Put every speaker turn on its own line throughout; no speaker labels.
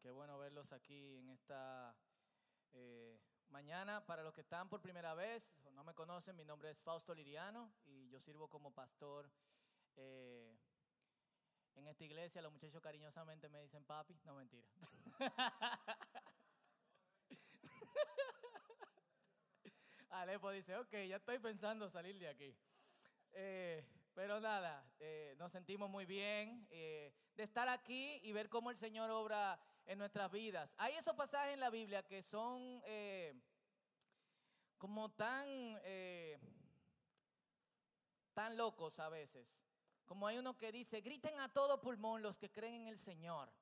Qué bueno verlos aquí en esta eh, mañana. Para los que están por primera vez o no me conocen, mi nombre es Fausto Liriano y yo sirvo como pastor eh, en esta iglesia. Los muchachos cariñosamente me dicen papi. No, mentira. Alepo dice, ok, ya estoy pensando salir de aquí. Eh, pero nada, eh, nos sentimos muy bien eh, de estar aquí y ver cómo el Señor obra en nuestras vidas. Hay esos pasajes en la Biblia que son como tan, tan locos a veces. Como hay uno que dice, griten a todo pulmón los que creen en el Señor.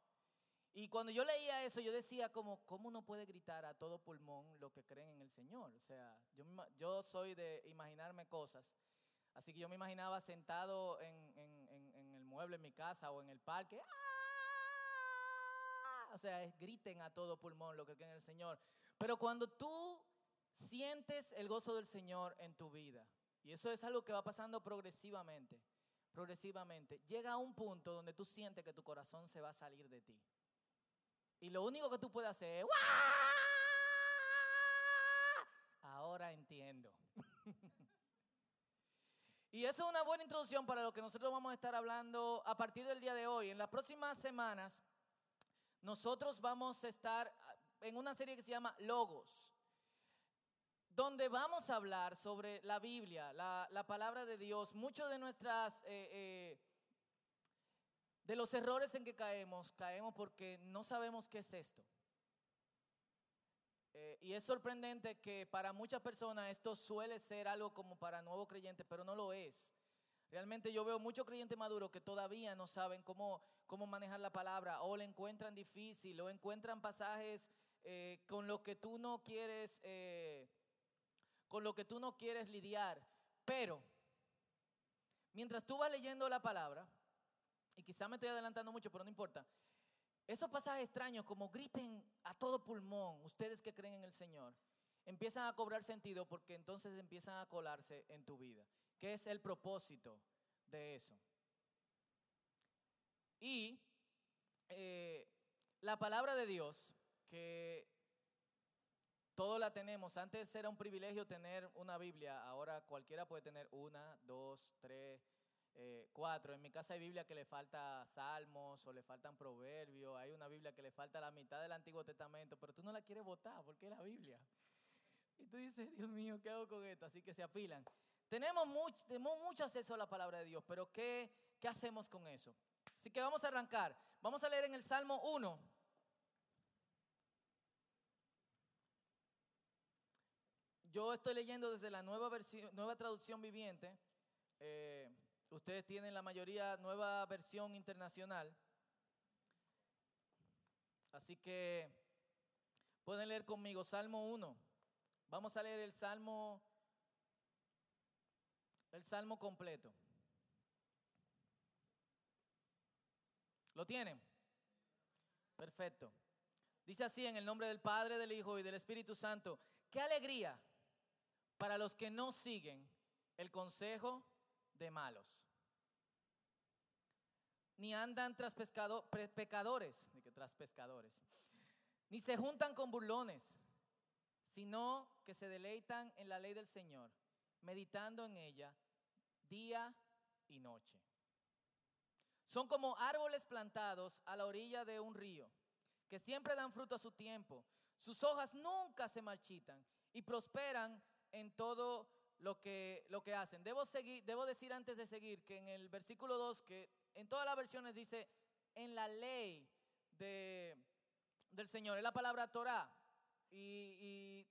Y cuando yo leía eso, yo decía como, ¿cómo uno puede gritar a todo pulmón los que creen en el Señor? O sea, yo, yo soy de imaginarme cosas. Así que yo me imaginaba sentado en, el mueble en mi casa o en el parque. ¡Ah! O sea, griten a todo pulmón lo que creen en el Señor. Pero cuando tú sientes el gozo del Señor en tu vida, y eso es algo que va pasando progresivamente, progresivamente, llega a un punto donde tú sientes que tu corazón se va a salir de ti. Y lo único que tú puedes hacer es, ahora entiendo. Y eso es una buena introducción para lo que nosotros vamos a estar hablando a partir del día de hoy. En las próximas semanas, nosotros vamos a estar en una serie que se llama Logos, donde vamos a hablar sobre la Biblia, la, palabra de Dios. Muchos de nuestras... Eh, eh, de los errores en que caemos, caemos porque no sabemos qué es esto. Eh, y es sorprendente que para muchas personas esto suele ser algo como para nuevos creyentes, pero no lo es. Realmente yo veo muchos creyentes maduros que todavía no saben cómo, cómo manejar la palabra o le encuentran difícil o encuentran pasajes eh, con lo que tú no quieres, eh, con lo que tú no quieres lidiar. Pero mientras tú vas leyendo la palabra, y quizá me estoy adelantando mucho, pero no importa, esos pasajes extraños, como griten a todo pulmón, ustedes que creen en el Señor, empiezan a cobrar sentido porque entonces empiezan a colarse en tu vida. ¿Qué es el propósito de eso? Y eh, la palabra de Dios, que todos la tenemos, antes era un privilegio tener una Biblia, ahora cualquiera puede tener una, dos, tres, eh, cuatro. En mi casa hay Biblia que le falta salmos o le faltan proverbios. Hay una Biblia que le falta la mitad del Antiguo Testamento, pero tú no la quieres votar porque es la Biblia. Y tú dices, Dios mío, ¿qué hago con esto? Así que se apilan. Tenemos mucho, tenemos mucho acceso a la palabra de Dios, pero ¿qué, ¿qué hacemos con eso? Así que vamos a arrancar. Vamos a leer en el Salmo 1. Yo estoy leyendo desde la nueva, nueva traducción viviente. Eh, Ustedes tienen la mayoría nueva versión internacional. Así que pueden leer conmigo Salmo 1. Vamos a leer el Salmo el Salmo completo. ¿Lo tienen? Perfecto. Dice así en el nombre del Padre, del Hijo y del Espíritu Santo. Qué alegría para los que no siguen el consejo de malos. Ni andan tras pecadores, ni que pescadores, ni se juntan con burlones, sino que se deleitan en la ley del Señor, meditando en ella día y noche. Son como árboles plantados a la orilla de un río, que siempre dan fruto a su tiempo. Sus hojas nunca se marchitan y prosperan en todo lo que, lo que hacen. Debo, seguir, debo decir antes de seguir que en el versículo 2, que en todas las versiones dice, en la ley de, del Señor, es la palabra Torah. Y, y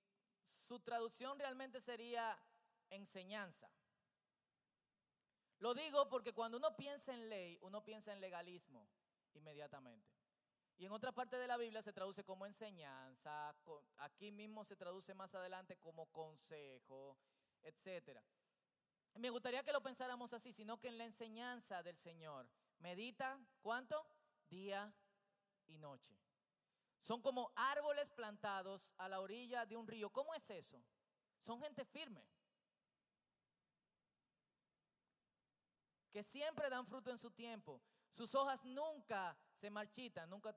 su traducción realmente sería enseñanza. Lo digo porque cuando uno piensa en ley, uno piensa en legalismo inmediatamente. Y en otra parte de la Biblia se traduce como enseñanza, aquí mismo se traduce más adelante como consejo, etcétera. Me gustaría que lo pensáramos así, sino que en la enseñanza del Señor, medita, ¿cuánto? Día y noche. Son como árboles plantados a la orilla de un río. ¿Cómo es eso? Son gente firme. Que siempre dan fruto en su tiempo. Sus hojas nunca se marchitan, nunca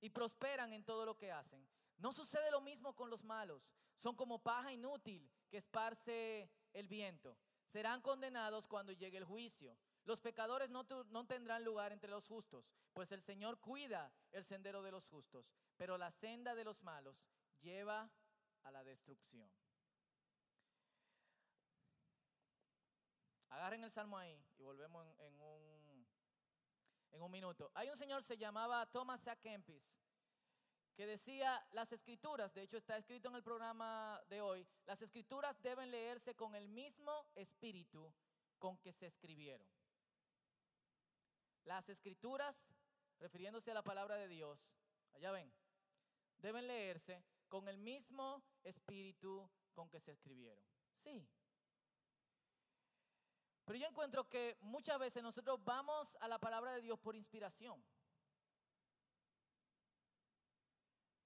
y prosperan en todo lo que hacen. No sucede lo mismo con los malos. Son como paja inútil que esparce el viento. Serán condenados cuando llegue el juicio. Los pecadores no, no, tendrán lugar entre los justos, pues el Señor cuida el sendero de los justos, pero la senda de los malos lleva a la destrucción. Agarren el salmo ahí y volvemos en, un, en un minuto. Hay un señor, se llamaba Thomas A. Kempis, que decía, las escrituras, de hecho está escrito en el programa de hoy, las escrituras deben leerse con el mismo espíritu con que se escribieron. Las escrituras, refiriéndose a la palabra de Dios, allá ven, deben leerse con el mismo espíritu con que se escribieron. Sí, pero yo encuentro que muchas veces nosotros vamos a la palabra de Dios por inspiración.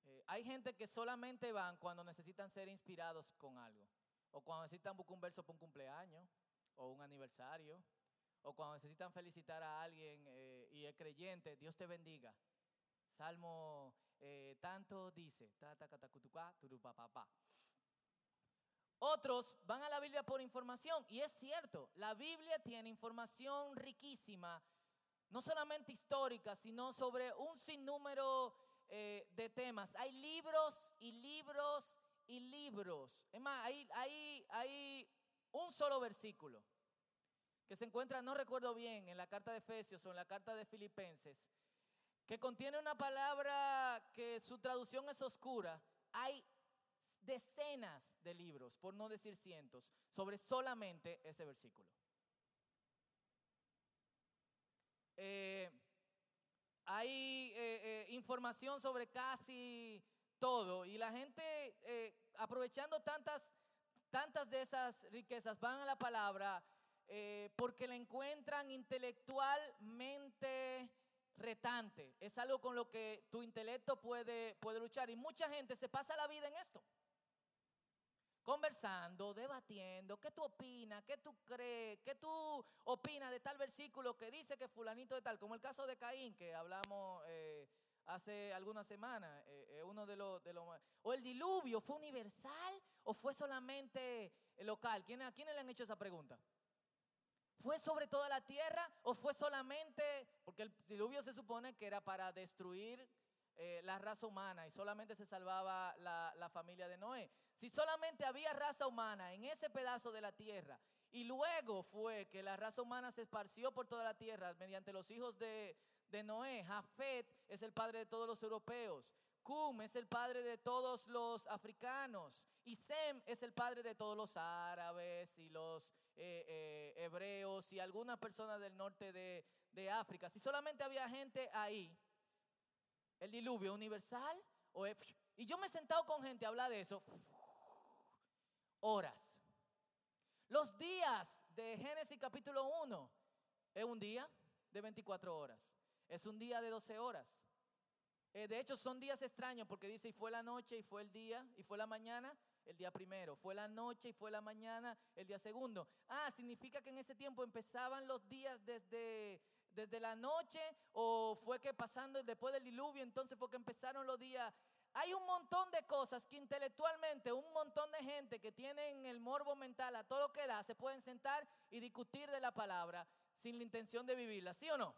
Eh, hay gente que solamente van cuando necesitan ser inspirados con algo. O cuando necesitan buscar un verso para un cumpleaños. O un aniversario. O cuando necesitan felicitar a alguien eh, y es creyente. Dios te bendiga. Salmo eh, tanto dice. Otros van a la Biblia por información y es cierto, la Biblia tiene información riquísima, no solamente histórica, sino sobre un sinnúmero eh, de temas. Hay libros y libros y libros. Es más, hay, hay, un solo versículo que se encuentra, no recuerdo bien, en la carta de Efesios o en la carta de Filipenses, que contiene una palabra que su traducción es oscura. Hay decenas de libros, por no decir cientos, sobre solamente ese versículo. Eh, hay eh, eh, información sobre casi todo y la gente aprovechando tantas, tantas de esas riquezas van a la palabra porque la encuentran intelectualmente retante. Es algo con lo que tu intelecto puede, puede luchar y mucha gente se pasa la vida en esto conversando, debatiendo, ¿qué tú opinas? ¿Qué tú crees? ¿Qué tú opinas de tal versículo que dice que fulanito de tal? Como el caso de Caín, que hablamos eh, hace algunas semanas, eh, uno de los, ¿O el diluvio fue universal o fue solamente local? ¿Quién, ¿A quiénes le han hecho esa pregunta? ¿Fue sobre toda la tierra o fue solamente, porque el diluvio se supone que era para destruir eh, la raza humana y solamente se salvaba la, la familia de Noé? Si solamente había raza humana en ese pedazo de la tierra y luego fue que la raza humana se esparció por toda la tierra mediante los hijos de, Noé, Jafet es el padre de todos los europeos, Cum es el padre de todos los africanos y Sem es el padre de todos los árabes y los eh, eh, hebreos y algunas personas del norte de, de África. Si solamente había gente ahí, el diluvio universal, o, y yo me he sentado con gente a hablar de eso horas. Los días de Génesis capítulo 1 es un día de 24 horas. Es un día de 12 horas. Eh, de hecho, son días extraños porque dice, y fue la noche y fue el día, y fue la mañana, el día primero. Fue la noche y fue la mañana, el día segundo. Ah, significa que en ese tiempo empezaban los días desde, desde la noche o fue que pasando después del diluvio, entonces fue que empezaron los días hay un montón de cosas que intelectualmente, un montón de gente que tienen el morbo mental a todo que da, se pueden sentar y discutir de la palabra sin la intención de vivirla, ¿sí o no?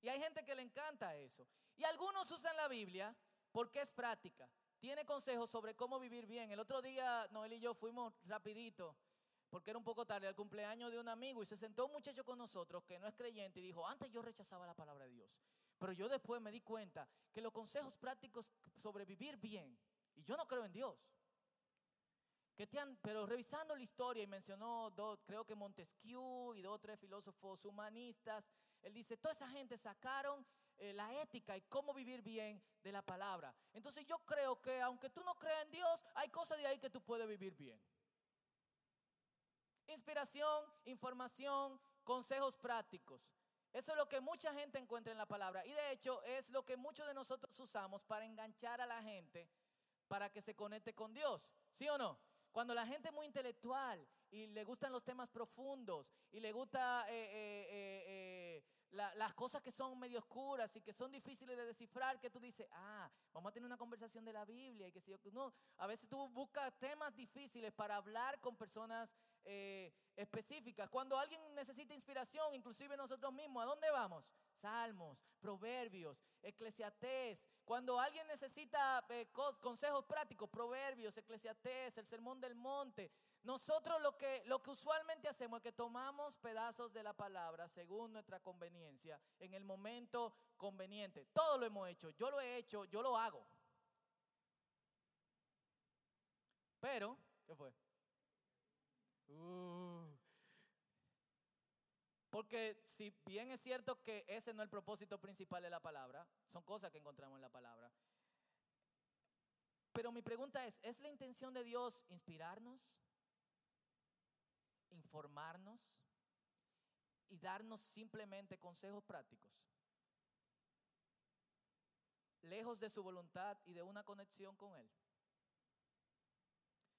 Y hay gente que le encanta eso. Y algunos usan la Biblia porque es práctica. Tiene consejos sobre cómo vivir bien. El otro día Noel y yo fuimos rapidito, porque era un poco tarde, al cumpleaños de un amigo y se sentó un muchacho con nosotros que no es creyente y dijo, antes yo rechazaba la palabra de Dios. Pero yo después me di cuenta que los consejos prácticos sobre vivir bien, y yo no creo en Dios, pero revisando la historia y mencionó, dos, creo que Montesquieu y dos o tres filósofos humanistas, él dice, toda esa gente sacaron eh, la ética y cómo vivir bien de la palabra. Entonces yo creo que aunque tú no creas en Dios, hay cosas de ahí que tú puedes vivir bien. Inspiración, información, consejos prácticos. Eso es lo que mucha gente encuentra en la palabra. Y de hecho es lo que muchos de nosotros usamos para enganchar a la gente para que se conecte con Dios. ¿Sí o no? Cuando la gente es muy intelectual y le gustan los temas profundos y le gusta eh, eh, eh, las cosas que son medio oscuras y que son difíciles de descifrar, que tú dices, ah, vamos a tener una conversación de la Biblia y que si no, a veces tú buscas temas difíciles para hablar con personas eh, específicas. Cuando alguien necesita inspiración, inclusive nosotros mismos, ¿a dónde vamos? Salmos, proverbios, eclesiastés. Cuando alguien necesita eh, consejos prácticos, proverbios, eclesiastés, el sermón del monte. Nosotros lo que, lo que usualmente hacemos es que tomamos pedazos de la palabra según nuestra conveniencia, en el momento conveniente. Todo lo hemos hecho, yo lo he hecho, yo lo hago. Pero, ¿qué fue? Uh. porque si bien es cierto que ese no es el propósito principal de la palabra, son cosas que encontramos en la palabra. Pero mi pregunta es, ¿es la intención de Dios inspirarnos? informarnos y darnos simplemente consejos prácticos. Lejos de su voluntad y de una conexión con Él.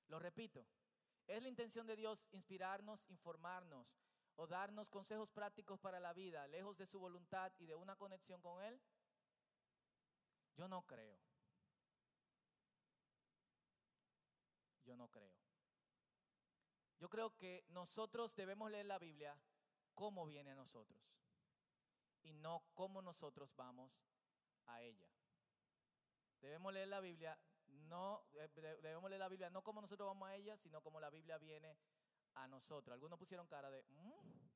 Lo repito, ¿es la intención de Dios inspirarnos, informarnos o darnos consejos prácticos para la vida, lejos de su voluntad y de una conexión con Él? Yo no creo. Yo no creo. Yo creo que nosotros debemos leer la Biblia como viene a nosotros y no como nosotros vamos a ella. Debemos leer la Biblia no eh, debemos leer la Biblia no como nosotros vamos a ella, sino como la Biblia viene a nosotros. Algunos pusieron cara de mm".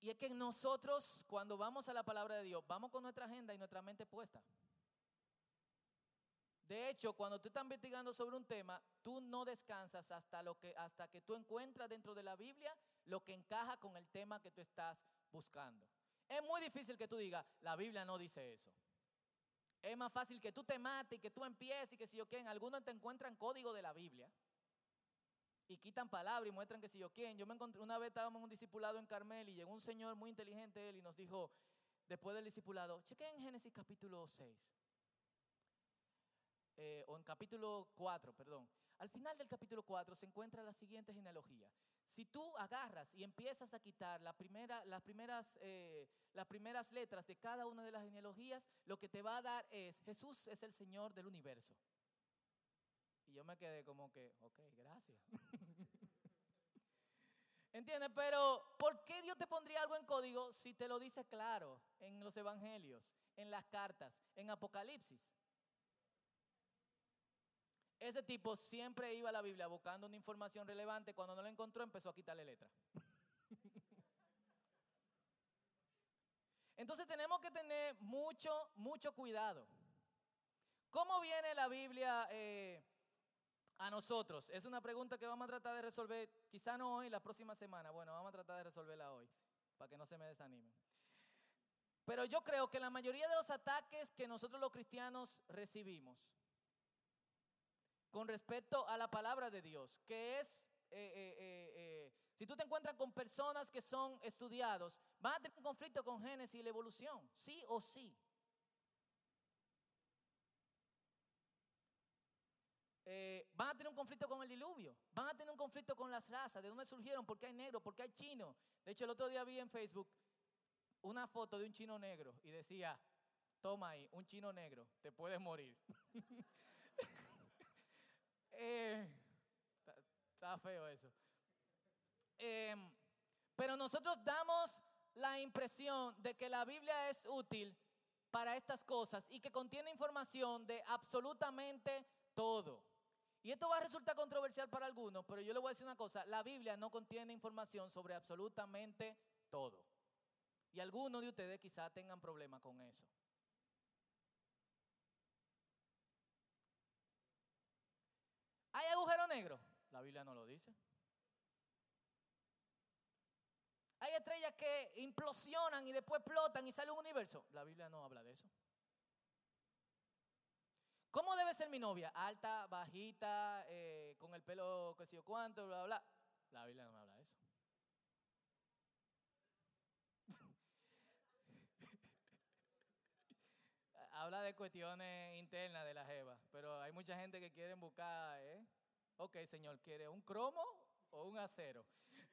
Y es que nosotros cuando vamos a la palabra de Dios, vamos con nuestra agenda y nuestra mente puesta. De hecho, cuando tú estás investigando sobre un tema, tú no descansas hasta, lo que, hasta que tú encuentras dentro de la Biblia lo que encaja con el tema que tú estás buscando. Es muy difícil que tú digas, la Biblia no dice eso. Es más fácil que tú te mates y que tú empieces y que si yo quién. Algunos te encuentran código de la Biblia y quitan palabras y muestran que si yo quién. Yo me encontré, una vez estábamos en un discipulado en Carmel y llegó un señor muy inteligente él y nos dijo, después del discipulado, chequen Génesis capítulo 6. Eh, o en capítulo 4, perdón. Al final del capítulo 4 se encuentra la siguiente genealogía. Si tú agarras y empiezas a quitar la primera, las, primeras, eh, las primeras letras de cada una de las genealogías, lo que te va a dar es, Jesús es el Señor del universo. Y yo me quedé como que, ok, gracias. ¿Entiendes? Pero, ¿por qué Dios te pondría algo en código si te lo dice claro en los evangelios, en las cartas, en Apocalipsis? Ese tipo siempre iba a la Biblia buscando una información relevante. Cuando no la encontró, empezó a quitarle letra. Entonces tenemos que tener mucho, mucho cuidado. ¿Cómo viene la Biblia eh, a nosotros? Es una pregunta que vamos a tratar de resolver, quizá no hoy, la próxima semana. Bueno, vamos a tratar de resolverla hoy, para que no se me desanimen. Pero yo creo que la mayoría de los ataques que nosotros los cristianos recibimos con respecto a la palabra de Dios, que es, eh, eh, eh, si tú te encuentras con personas que son estudiados, van a tener un conflicto con Génesis y la evolución, sí o sí. van a tener un conflicto con el diluvio, van a tener un conflicto con las razas, de dónde surgieron, por qué hay negro, por qué hay chino. De hecho, el otro día vi en Facebook una foto de un chino negro y decía, toma ahí, un chino negro, te puedes morir. Eh, está, feo eso. Em, pero nosotros damos la impresión de que la Biblia es útil para estas cosas y que contiene información de absolutamente todo. Y esto va a resultar controversial para algunos, pero yo le voy a decir una cosa, la Biblia no contiene información sobre absolutamente todo. Y algunos de ustedes quizá tengan problemas con eso. ¿Hay agujero negro? La Biblia no lo dice. Hay estrellas que implosionan y después explotan y sale un universo. La Biblia no habla de eso. ¿Cómo debe ser mi novia? Alta, bajita, eh, con el pelo qué sé yo cuánto, bla, bla. La Biblia no me habla de eso. Habla de cuestiones internas de la jeva, pero hay mucha gente que quiere buscar, ¿eh? Ok, señor, ¿quiere un cromo o un acero?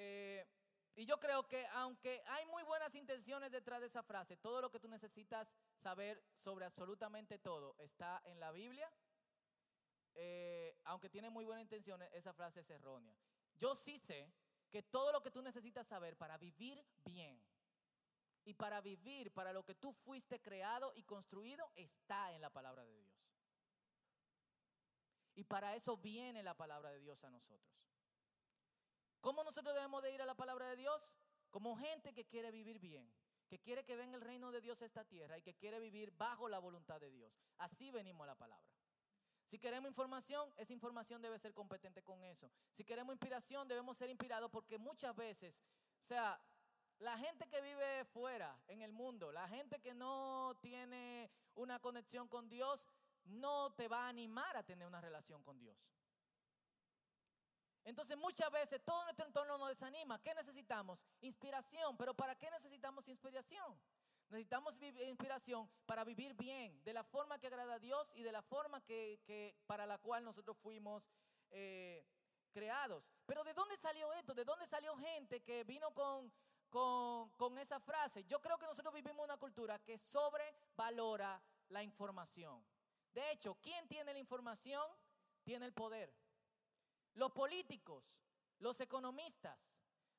Eh, y yo creo que aunque hay muy buenas intenciones detrás de esa frase, todo lo que tú necesitas saber sobre absolutamente todo está en la Biblia. Eh, aunque tiene muy buenas intenciones, esa frase es errónea. Yo sí sé que todo lo que tú necesitas saber para vivir bien y para vivir para lo que tú fuiste creado y construido está en la palabra de Dios. Y para eso viene la palabra de Dios a nosotros. ¿Cómo nosotros debemos de ir a la palabra de Dios? Como gente que quiere vivir bien, que quiere que venga el reino de Dios a esta tierra y que quiere vivir bajo la voluntad de Dios. Así venimos a la palabra. Si queremos información, esa información debe ser competente con eso. Si queremos inspiración, debemos ser inspirados porque muchas veces, o sea, la gente que vive fuera en el mundo, la gente que no tiene una conexión con Dios, no te va a animar a tener una relación con Dios. Entonces muchas veces todo nuestro entorno nos desanima. ¿Qué necesitamos? Inspiración. ¿Pero para qué necesitamos inspiración? Necesitamos inspiración para vivir bien, de la forma que agrada a Dios y de la forma que, para la cual nosotros fuimos eh, creados. Pero ¿de dónde salió esto? ¿De dónde salió gente que vino con, con, esa frase? Yo creo que nosotros vivimos una cultura que sobrevalora la información. De hecho, ¿quién tiene la información? Tiene el poder. Los políticos, los economistas,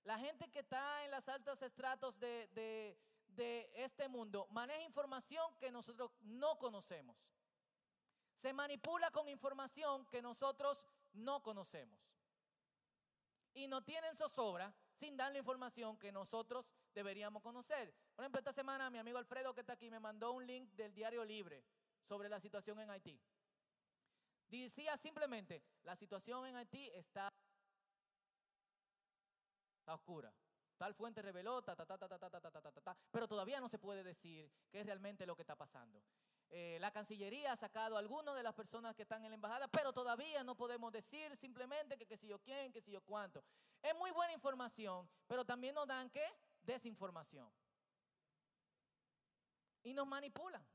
la gente que está en las altas estratos de, este mundo, maneja información que nosotros no conocemos. Se manipula con información que nosotros no conocemos. Y no tienen zozobra sin dar la información que nosotros deberíamos conocer. Por ejemplo, esta semana mi amigo Alfredo que está aquí me mandó un link del Diario Libre sobre la situación en Haití. Decía simplemente, la situación en Haití está, oscura. Tal fuente reveló, ta, ta, ta, ta, ta, ta, ta, ta, ta, pero todavía no se puede decir qué es realmente lo que está pasando. la Cancillería ha sacado a algunas de las personas que están en la embajada, pero todavía no podemos decir simplemente que qué sé yo quién, qué sé yo cuánto. Es muy buena información, pero también nos dan qué? Desinformación. Y nos manipulan.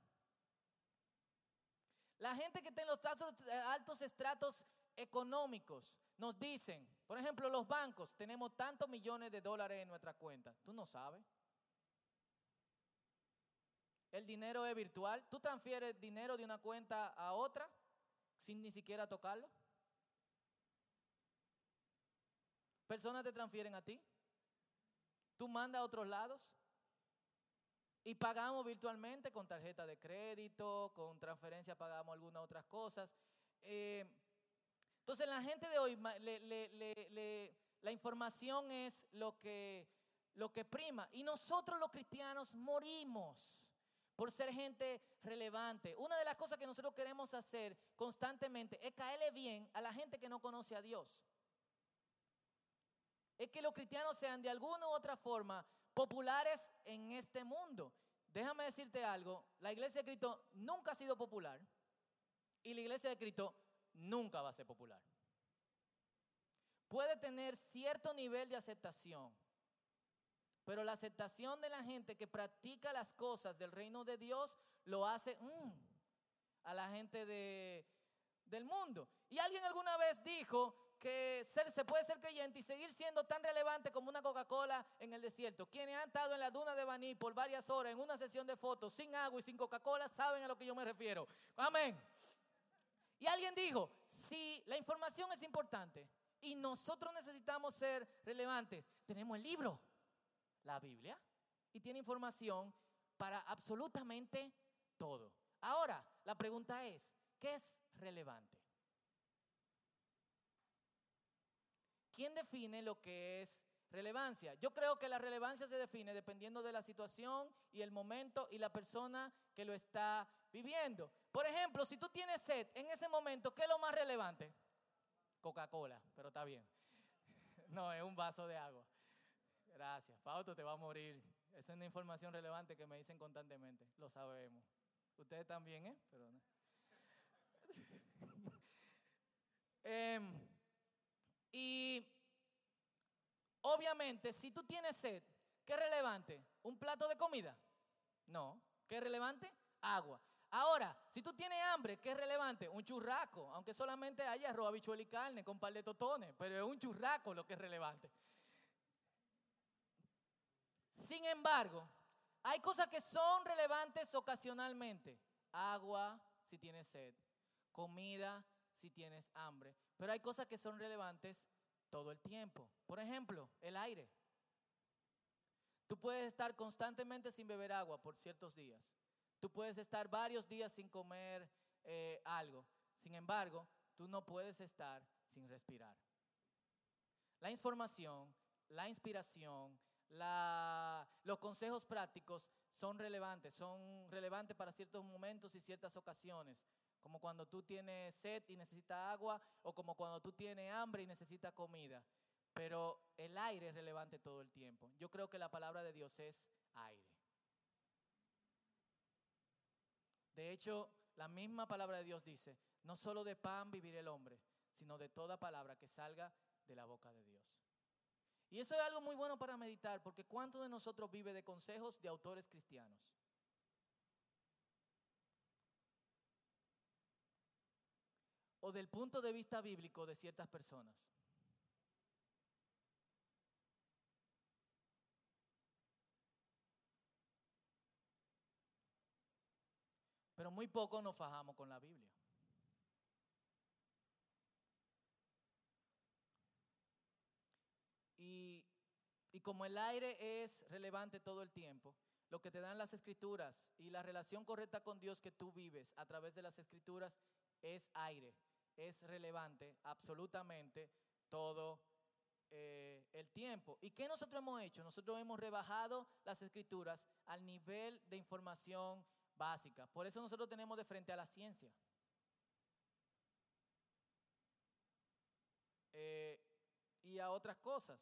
La gente que está en los eh, altos estratos económicos nos dicen, por ejemplo, los bancos, tenemos tantos millones de dólares en nuestra cuenta. ¿Tú no sabes? El dinero es virtual. ¿Tú transfieres dinero de una cuenta a otra sin ni siquiera tocarlo? Personas te transfieren a ti. Tú mandas a otros lados. Y pagamos virtualmente con tarjeta de crédito, con transferencia pagamos algunas otras cosas. Eh, entonces la gente de hoy, la información es lo que, lo que prima. Y nosotros los cristianos morimos por ser gente relevante. Una de las cosas que nosotros queremos hacer constantemente es caerle bien a la gente que no conoce a Dios. Es que los cristianos sean de alguna u otra forma populares en este mundo. Déjame decirte algo, la iglesia de Cristo nunca ha sido popular y la iglesia de Cristo nunca va a ser popular. Puede tener cierto nivel de aceptación, pero la aceptación de la gente que practica las cosas del reino de Dios lo hace mm, a la gente de, del mundo. Y alguien alguna vez dijo que se puede ser creyente y seguir siendo tan relevante como una Coca-Cola en el desierto. Quienes han estado en la duna de Baní por varias horas en una sesión de fotos sin agua y sin Coca-Cola saben a lo que yo me refiero. Amén. Y alguien dijo, si la información es importante y nosotros necesitamos ser relevantes, tenemos el libro, la Biblia, y tiene información para absolutamente todo. Ahora, la pregunta es, ¿qué es relevante? ¿Quién define lo que es relevancia? Yo creo que la relevancia se define dependiendo de la situación y el momento y la persona que lo está viviendo. Por ejemplo, si tú tienes sed en ese momento, ¿qué es lo más relevante? Coca-Cola, pero está bien. No, es un vaso de agua. Gracias. Fausto te va a morir. Esa es una información relevante que me dicen constantemente. Lo sabemos. Ustedes también, ¿eh? Pero no. eh, y obviamente, si tú tienes sed, ¿qué es relevante? ¿Un plato de comida? No. ¿Qué es relevante? Agua. Ahora, si tú tienes hambre, ¿qué es relevante? Un churraco, aunque solamente haya arroz, habichuel y carne con par de totones, pero es un churraco lo que es relevante. Sin embargo, hay cosas que son relevantes ocasionalmente. Agua si tienes sed, comida si tienes hambre, pero hay cosas que son relevantes todo el tiempo. Por ejemplo, el aire. Tú puedes estar constantemente sin beber agua por ciertos días. Tú puedes estar varios días sin comer eh, algo. Sin embargo, tú no puedes estar sin respirar. La información, la inspiración, los consejos prácticos son relevantes, son relevantes para ciertos momentos y ciertas ocasiones, como cuando tú tienes sed y necesitas agua, o como cuando tú tienes hambre y necesitas comida. Pero el aire es relevante todo el tiempo. Yo creo que la palabra de Dios es aire. De hecho, la misma palabra de Dios dice, no solo de pan vivir el hombre, sino de toda palabra que salga de la boca de Dios. Y eso es algo muy bueno para meditar, porque ¿cuántos de nosotros vive de consejos de autores cristianos? O del punto de vista bíblico de ciertas personas. Pero muy poco nos fajamos con la Biblia. Y, como el aire es relevante todo el tiempo, lo que te dan las escrituras y la relación correcta con Dios que tú vives a través de las escrituras es aire, es relevante absolutamente todo eh, el tiempo. ¿Y qué nosotros hemos hecho? Nosotros hemos rebajado las escrituras al nivel de información básica. Por eso nosotros tenemos de frente a la ciencia. Eh, y a otras cosas.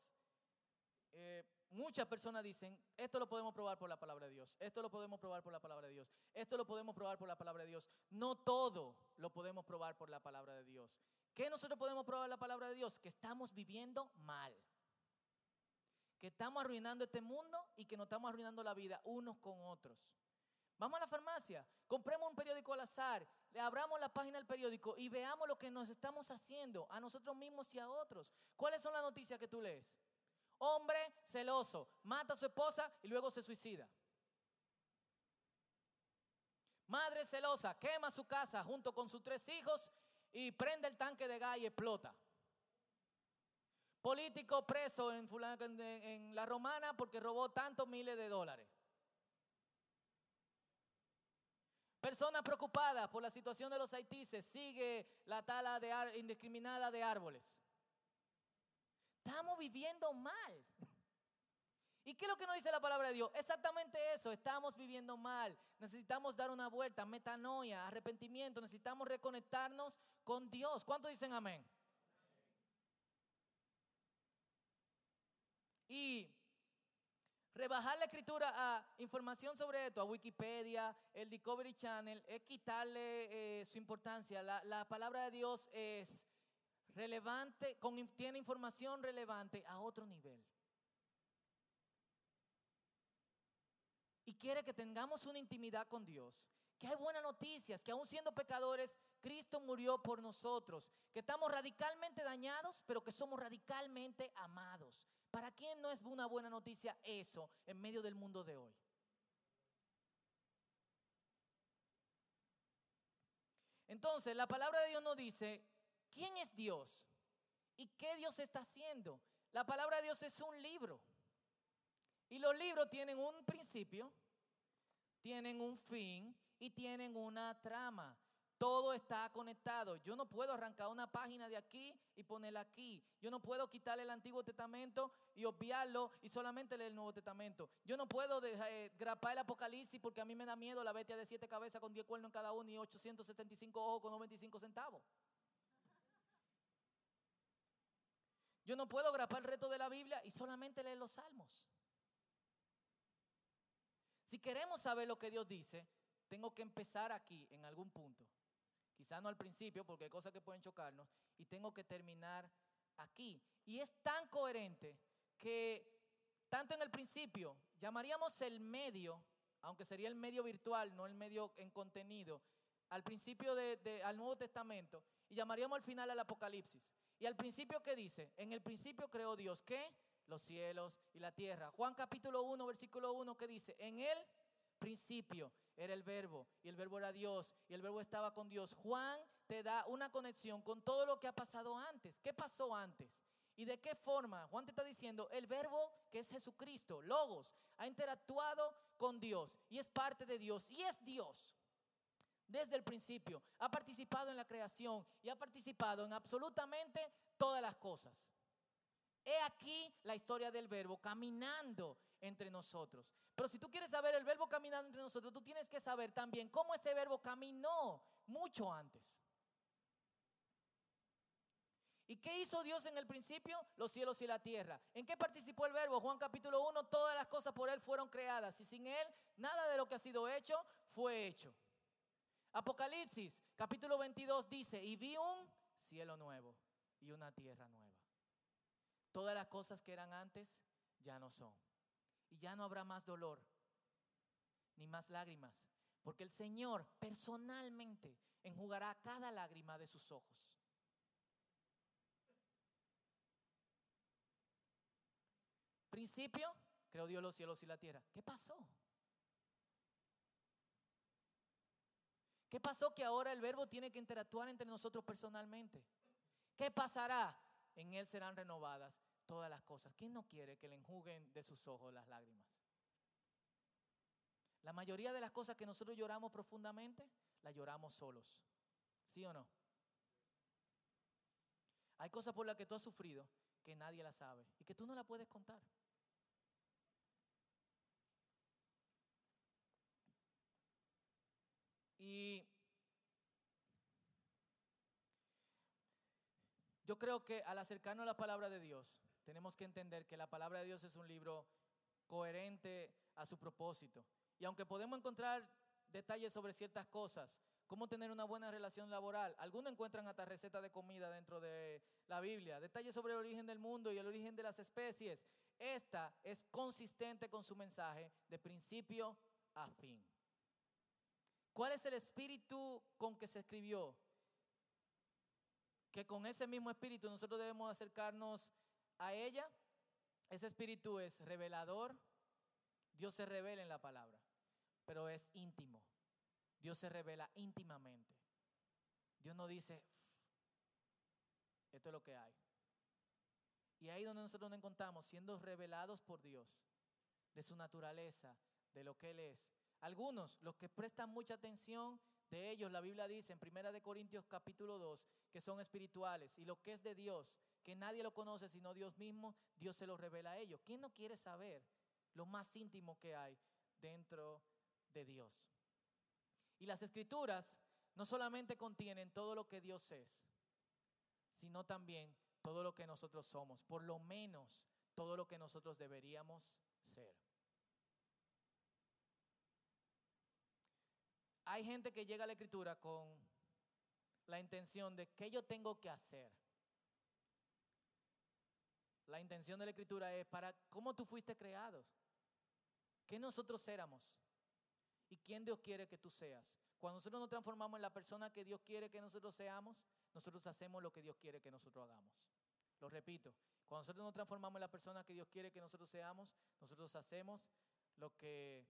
Eh, muchas personas dicen, esto lo podemos probar por la palabra de Dios, esto lo podemos probar por la palabra de Dios, esto lo podemos probar por la palabra de Dios. No todo lo podemos probar por la palabra de Dios. ¿Qué nosotros podemos probar la palabra de Dios? Que estamos viviendo mal. Que estamos arruinando este mundo y que nos estamos arruinando la vida unos con otros. Vamos a la farmacia, compremos un periódico al azar, le abramos la página del periódico y veamos lo que nos estamos haciendo a nosotros mismos y a otros. ¿Cuáles son las noticias que tú lees? Hombre celoso, mata a su esposa y luego se suicida. Madre celosa, quema su casa junto con sus tres hijos y prende el tanque de gas y explota. Político preso en, en la romana porque robó tantos miles de dólares. Personas preocupadas por la situación de los haitises, sigue la tala indiscriminada de árboles. Estamos viviendo mal. ¿Y qué es lo que nos dice la palabra de Dios? Exactamente eso, estamos viviendo mal. Necesitamos dar una vuelta, metanoia, arrepentimiento, necesitamos reconectarnos con Dios. ¿Cuántos dicen amén? Y Rebajar la escritura a información sobre esto, a Wikipedia, el Discovery Channel, es quitarle eh, su importancia. La, palabra de Dios es relevante, tiene información relevante a otro nivel. Y quiere que tengamos una intimidad con Dios. Que hay buenas noticias, que aún siendo pecadores, Cristo murió por nosotros. Que estamos radicalmente dañados, pero que somos radicalmente amados. ¿Para quién no es una buena noticia eso en medio del mundo de hoy? Entonces, la palabra de Dios nos dice, ¿quién es Dios? ¿Y qué Dios está haciendo? La palabra de Dios es un libro. Y los libros tienen un principio, tienen un fin y tienen una trama. Todo está conectado. Yo no puedo arrancar una página de aquí y ponerla aquí. Yo no puedo quitarle el Antiguo Testamento y obviarlo y solamente leer el Nuevo Testamento. Yo no puedo eh, grapar el Apocalipsis porque a mí me da miedo la bestia de siete cabezas con diez cuernos en cada uno y 875 ojos con 95 centavos. Yo no puedo grapar el reto de la Biblia y solamente leer los salmos. Si queremos saber lo que Dios dice, tengo que empezar aquí en algún punto. Quizá no al principio, porque hay cosas que pueden chocarnos, y tengo que terminar aquí. Y es tan coherente que tanto en el principio llamaríamos el medio, aunque sería el medio virtual, no el medio en contenido, al principio de, al Nuevo Testamento, y llamaríamos al final al Apocalipsis. Y al principio, ¿qué dice? En el principio creó Dios, ¿qué? los cielos y la tierra. Juan capítulo 1, versículo 1 que dice, en el principio era el verbo y el verbo era Dios y el verbo estaba con Dios. Juan te da una conexión con todo lo que ha pasado antes. ¿Qué pasó antes? ¿Y de qué forma? Juan te está diciendo, el verbo que es Jesucristo, Logos, ha interactuado con Dios y es parte de Dios y es Dios. Desde el principio, ha participado en la creación y ha participado en absolutamente todas las cosas. He aquí la historia del verbo caminando entre nosotros. Pero si tú quieres saber el verbo caminando entre nosotros, tú tienes que saber también cómo ese verbo caminó mucho antes. ¿Y qué hizo Dios en el principio? Los cielos y la tierra. ¿En qué participó el verbo? Juan capítulo 1, todas las cosas por Él fueron creadas y sin Él nada de lo que ha sido hecho fue hecho. Apocalipsis capítulo 22 dice, y vi un cielo nuevo y una tierra nueva. Todas las cosas que eran antes ya no son. Y ya no habrá más dolor, ni más lágrimas, porque el Señor personalmente enjugará cada lágrima de sus ojos. Principio, creó Dios los cielos y la tierra. ¿Qué pasó? ¿Qué pasó que ahora el verbo tiene que interactuar entre nosotros personalmente? ¿Qué pasará? En Él serán renovadas todas las cosas. ¿Quién no quiere que le enjuguen de sus ojos las lágrimas? La mayoría de las cosas que nosotros lloramos profundamente, las lloramos solos. ¿Sí o no? Hay cosas por las que tú has sufrido que nadie las sabe y que tú no la puedes contar. Y yo creo que al acercarnos a la palabra de Dios, tenemos que entender que la palabra de Dios es un libro coherente a su propósito. Y aunque podemos encontrar detalles sobre ciertas cosas, cómo tener una buena relación laboral, algunos encuentran hasta recetas de comida dentro de la Biblia, detalles sobre el origen del mundo y el origen de las especies. Esta es consistente con su mensaje de principio a fin. ¿Cuál es el espíritu con que se escribió? Que con ese mismo espíritu nosotros debemos acercarnos a ella. Ese espíritu es revelador. Dios se revela en la palabra, pero es íntimo. Dios se revela íntimamente. Dios no dice, esto es lo que hay. Y ahí donde nosotros nos encontramos, siendo revelados por Dios, de su naturaleza, de lo que Él es, algunos, los que prestan mucha atención, de ellos la Biblia dice en 1 Corintios capítulo 2 que son espirituales y lo que es de Dios, que nadie lo conoce sino Dios mismo, Dios se lo revela a ellos. ¿Quién no quiere saber lo más íntimo que hay dentro de Dios? Y las escrituras no solamente contienen todo lo que Dios es, sino también todo lo que nosotros somos, por lo menos todo lo que nosotros deberíamos ser. Hay gente que llega a la escritura con la intención de qué yo tengo que hacer. La intención de la escritura es para cómo tú fuiste creado, qué nosotros éramos y quién Dios quiere que tú seas. Cuando nosotros nos transformamos en la persona que Dios quiere que nosotros seamos, nosotros hacemos lo que Dios quiere que nosotros hagamos. Lo repito, cuando nosotros nos transformamos en la persona que Dios quiere que nosotros seamos, nosotros hacemos lo que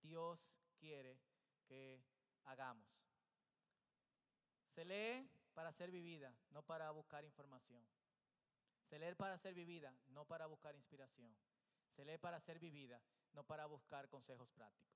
Dios quiere que hagamos. Se lee para ser vivida, no para buscar información. Se lee para ser vivida, no para buscar inspiración. Se lee para ser vivida, no para buscar consejos prácticos.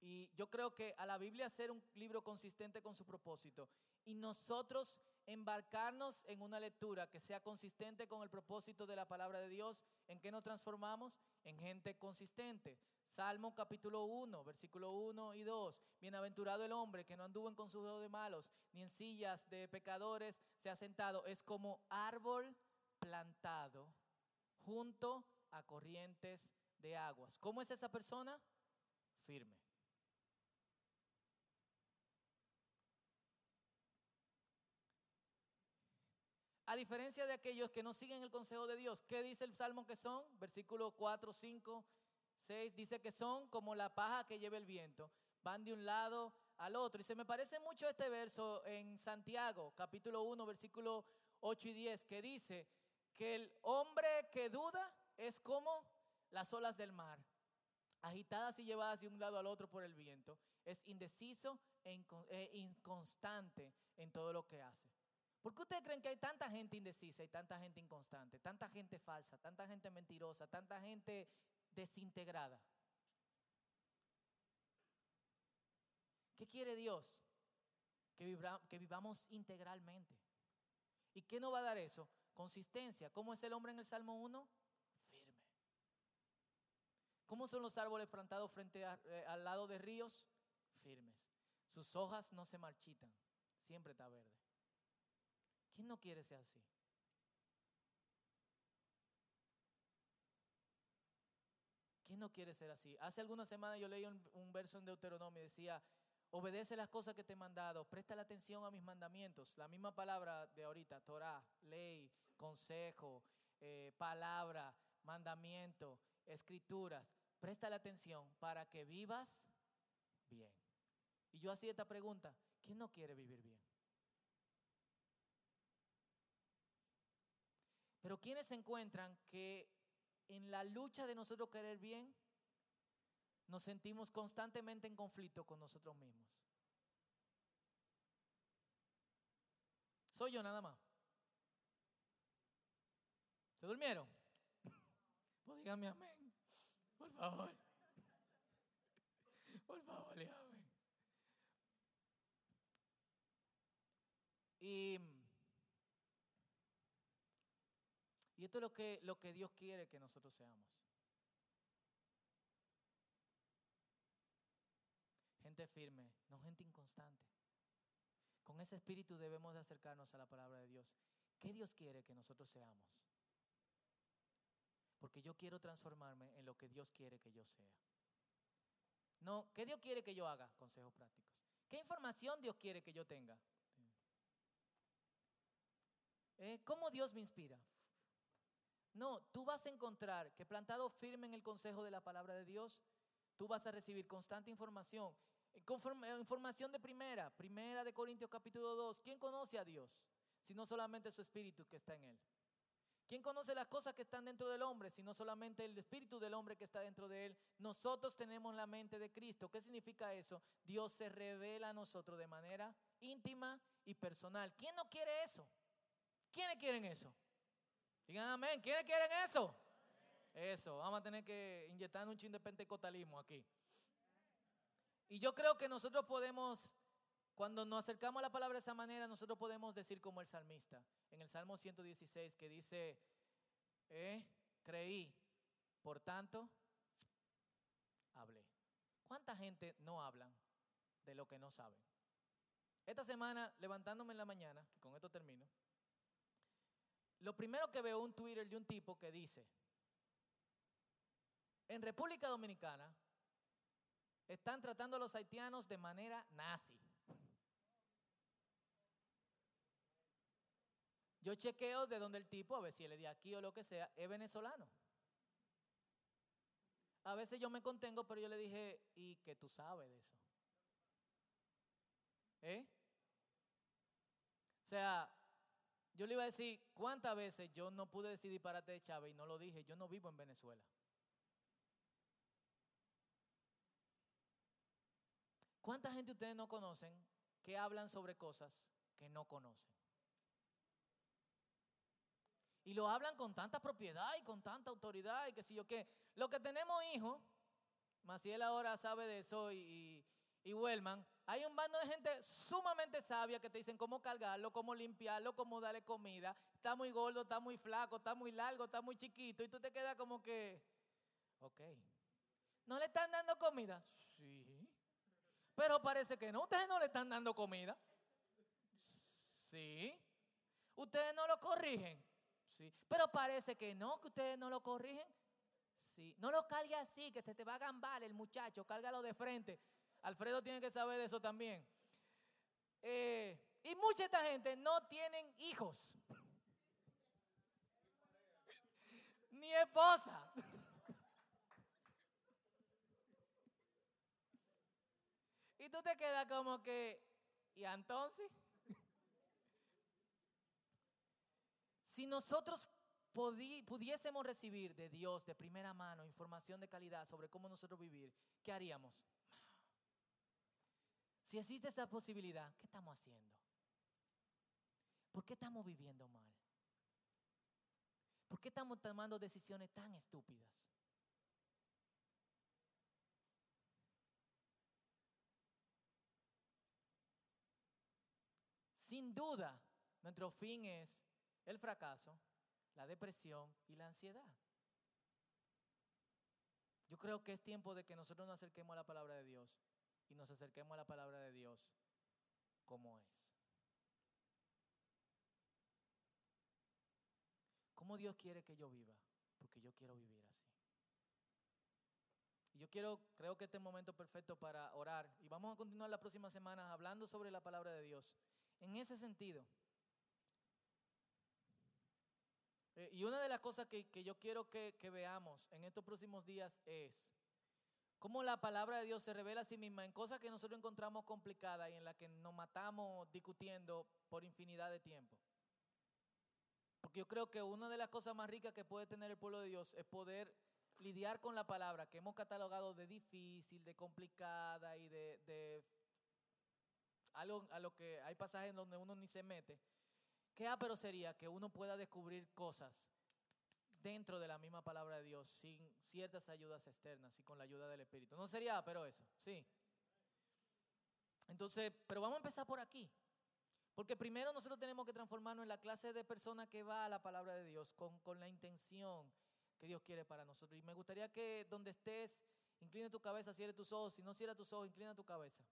Y yo creo que a la Biblia ser un libro consistente con su propósito y nosotros embarcarnos en una lectura que sea consistente con el propósito de la palabra de Dios, ¿en qué nos transformamos? En gente consistente. Salmo capítulo 1, versículo 1 y 2. Bienaventurado el hombre que no anduvo en consejo de malos, ni en sillas de pecadores se ha sentado. Es como árbol plantado junto a corrientes de aguas. ¿Cómo es esa persona? Firme. A diferencia de aquellos que no siguen el consejo de Dios, ¿qué dice el Salmo que son? Versículo 4, 5, 6, dice que son como la paja que lleva el viento. Van de un lado al otro. Y se me parece mucho este verso en Santiago, capítulo 1, versículo 8 y 10, que dice que el hombre que duda es como las olas del mar, agitadas y llevadas de un lado al otro por el viento. Es indeciso e, e inconstante en todo lo que hace. ¿Por qué ustedes creen que hay tanta gente indecisa y tanta gente inconstante, tanta gente falsa, tanta gente mentirosa, tanta gente desintegrada? ¿Qué quiere Dios? Que, vivamos integralmente. ¿Y qué nos va a dar eso? Consistencia. ¿Cómo es el hombre en el Salmo 1? Firme. ¿Cómo son los árboles plantados frente eh, al lado de ríos? Firmes. Sus hojas no se marchitan. Siempre está verde. ¿Quién no quiere ser así? ¿Quién no quiere ser así? Hace algunas semanas yo leí un, verso en Deuteronomio y decía, Obedece las cosas que te he mandado. Presta la atención a mis mandamientos. La misma palabra de ahorita, Torah, ley, consejo, eh, palabra, mandamiento, escrituras. Presta la atención para que vivas bien. Y yo hacía esta pregunta, ¿quién no quiere vivir bien? Pero ¿quiénes se encuentran que en la lucha de nosotros querer bien, nos sentimos constantemente en conflicto con nosotros mismos. Soy yo nada más. ¿Se durmieron? Pues díganme amén. Por favor. Por favor, díganme. Y, y esto es lo que, lo que Dios quiere que nosotros seamos. gente firme, no gente inconstante. Con ese espíritu debemos de acercarnos a la palabra de Dios. ¿Qué Dios quiere que nosotros seamos? Porque yo quiero transformarme en lo que Dios quiere que yo sea. No, ¿qué Dios quiere que yo haga? Consejos prácticos. ¿Qué información Dios quiere que yo tenga? Eh, ¿Cómo Dios me inspira? No, tú vas a encontrar que plantado firme en el consejo de la palabra de Dios, tú vas a recibir constante información eh, información de primera, primera de Corintios capítulo 2. ¿Quién conoce a Dios? Sino solamente su espíritu que está en él. ¿Quién conoce las cosas que están dentro del hombre, sino solamente el espíritu del hombre que está dentro de él? Nosotros tenemos la mente de Cristo. ¿Qué significa eso? Dios se revela a nosotros de manera íntima y personal. ¿Quién no quiere eso? ¿Quiénes quieren eso? Digan amén. ¿Quiénes quieren eso? Eso, vamos a tener que inyectar un chin de pentecostalismo aquí. Y yo creo que nosotros podemos, cuando nos acercamos a la palabra de esa manera, nosotros podemos decir como el salmista, en el Salmo 116, que dice, eh, creí, por tanto, hablé. ¿Cuánta gente no hablan de lo que no saben? Esta semana, levantándome en la mañana, con esto termino, lo primero que veo un Twitter de un tipo que dice, en República Dominicana están tratando a los haitianos de manera nazi. Yo chequeo de donde el tipo, a ver si él es de aquí o lo que sea, es venezolano. A veces yo me contengo, pero yo le dije, ¿y qué tú sabes de eso? ¿Eh? O sea, yo le iba a decir, ¿cuántas veces yo no pude decir disparate de Chávez y no lo dije? Yo no vivo en Venezuela. ¿Cuánta gente ustedes no conocen que hablan sobre cosas que no conocen? Y lo hablan con tanta propiedad y con tanta autoridad y que si yo qué. Lo que tenemos hijos, Maciel ahora sabe de eso y, y, Wellman, hay un bando de gente sumamente sabia que te dicen cómo cargarlo, cómo limpiarlo, cómo darle comida. Está muy gordo, está muy flaco, está muy largo, está muy chiquito y tú te quedas como que, ok. ¿No le están dando comida? Sí. Pero parece que no. Ustedes no le están dando comida. Sí. Ustedes no lo corrigen. Sí. Pero parece que no, que ustedes no lo corrigen. Sí. No lo cargue así, que te, te va a gambar el muchacho. Cárgalo de frente. Alfredo tiene que saber de eso también. Eh, y mucha de esta gente no tienen hijos. Ni esposa. Y tú te quedas como que, ¿y entonces? si nosotros pudiésemos recibir de Dios de primera mano información de calidad sobre cómo nosotros vivir, ¿qué haríamos? Si existe esa posibilidad, ¿qué estamos haciendo? ¿Por qué estamos viviendo mal? ¿Por qué estamos tomando decisiones tan estúpidas? Sin duda, nuestro fin es el fracaso, la depresión y la ansiedad. Yo creo que es tiempo de que nosotros nos acerquemos a la palabra de Dios y nos acerquemos a la palabra de Dios como es. ¿Cómo Dios quiere que yo viva? Porque yo quiero vivir así. Y yo quiero, creo que este es el momento perfecto para orar. Y vamos a continuar las próximas semanas hablando sobre la palabra de Dios. En ese sentido, Eh, y una de las cosas que, yo quiero que, veamos en estos próximos días es cómo la palabra de Dios se revela a sí misma en cosas que nosotros encontramos complicadas y en las que nos matamos discutiendo por infinidad de tiempo. Porque yo creo que una de las cosas más ricas que puede tener el pueblo de Dios es poder lidiar con la palabra que hemos catalogado de difícil, de complicada y de, algo a lo que hay pasajes donde uno ni se mete. ¿Qué pero sería que uno pueda descubrir cosas dentro de la misma palabra de Dios sin ciertas ayudas externas y con la ayuda del Espíritu. No sería pero eso, sí. Entonces, pero vamos a empezar por aquí. Porque primero nosotros tenemos que transformarnos en la clase de persona que va a la palabra de Dios con, con la intención que Dios quiere para nosotros. Y me gustaría que donde estés, incline tu cabeza, cierre tus ojos. Si no cierra tus ojos, inclina tu cabeza.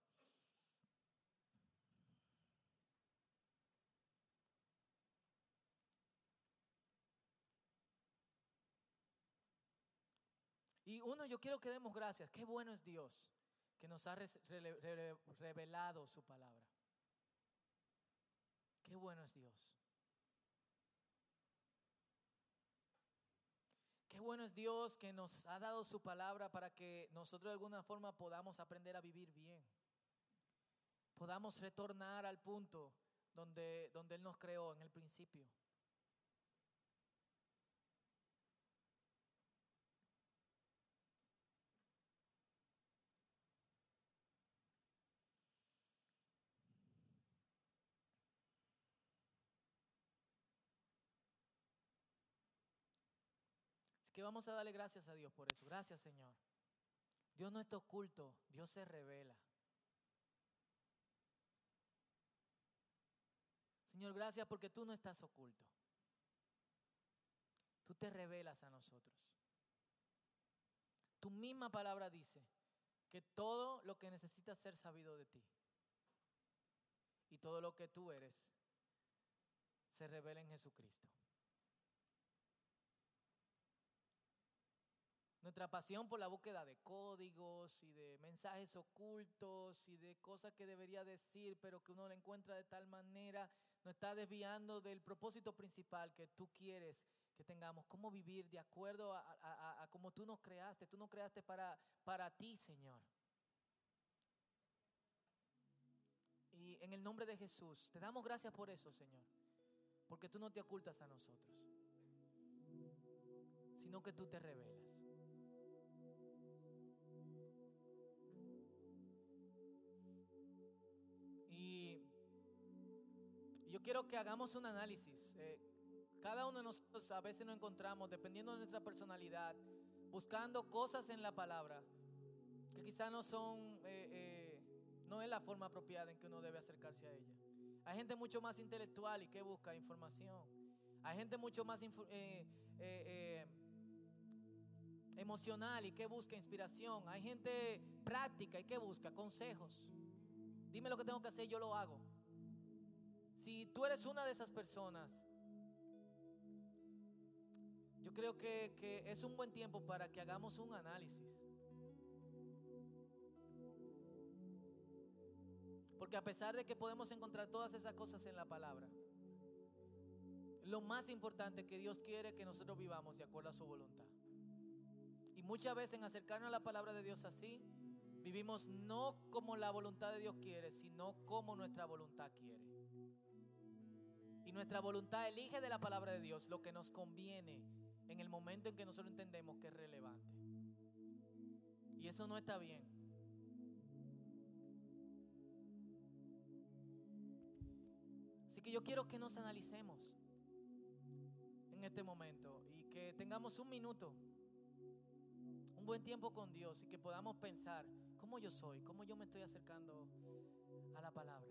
Uno, yo quiero que demos gracias. Qué bueno es Dios que nos ha revelado su palabra. Qué bueno es Dios. Qué bueno es Dios que nos ha dado su palabra para que nosotros de alguna forma podamos aprender a vivir bien. Podamos retornar al punto donde, donde Él nos creó en el principio. Vamos a darle gracias a Dios por eso. Gracias, Señor. Dios no está oculto, Dios se revela. Señor, gracias porque tú no estás oculto. Tú te revelas a nosotros. Tu misma palabra dice que todo lo que necesitas ser sabido de ti y todo lo que tú eres se revela en Jesucristo. Nuestra pasión por la búsqueda de códigos y de mensajes ocultos y de cosas que debería decir, pero que uno la encuentra de tal manera, nos está desviando del propósito principal que tú quieres que tengamos, cómo vivir de acuerdo a, cómo tú nos creaste. Tú nos creaste para, para ti, Señor. Y en el nombre de Jesús, te damos gracias por eso, Señor. Porque tú no te ocultas a nosotros, sino que tú te revelas. Yo quiero que hagamos un análisis. Eh, cada uno de nosotros a veces nos encontramos, dependiendo de nuestra personalidad, buscando cosas en la palabra que quizás no son, eh, eh, no es la forma apropiada en que uno debe acercarse a ella. Hay gente mucho más intelectual y que busca información. Hay gente mucho más emocional y que busca inspiración. Hay gente práctica y que busca consejos. Dime lo que tengo que hacer, yo lo hago. Si tú eres una de esas personas, yo creo que, que es un buen tiempo para que hagamos un análisis. Porque a pesar de que podemos encontrar todas esas cosas en la palabra, lo más importante que Dios quiere que nosotros vivamos de acuerdo a su voluntad. Y muchas veces en acercarnos a la palabra de Dios así, vivimos no como la voluntad de Dios quiere, sino como nuestra voluntad quiere. Y nuestra voluntad elige de la palabra de Dios lo que nos conviene en el momento en que nosotros entendemos que es relevante. Y eso no está bien. Así que yo quiero que nos analicemos en este momento y que tengamos un minuto, un buen tiempo con Dios y que podamos pensar cómo yo soy, cómo yo me estoy acercando a la palabra.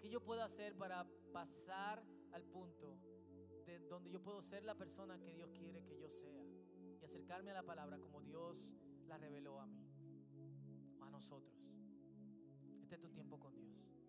¿Qué yo puedo hacer para pasar al punto de donde yo puedo ser la persona que Dios quiere que yo sea y acercarme a la palabra como Dios la reveló a mí o a nosotros? Este es tu tiempo con Dios.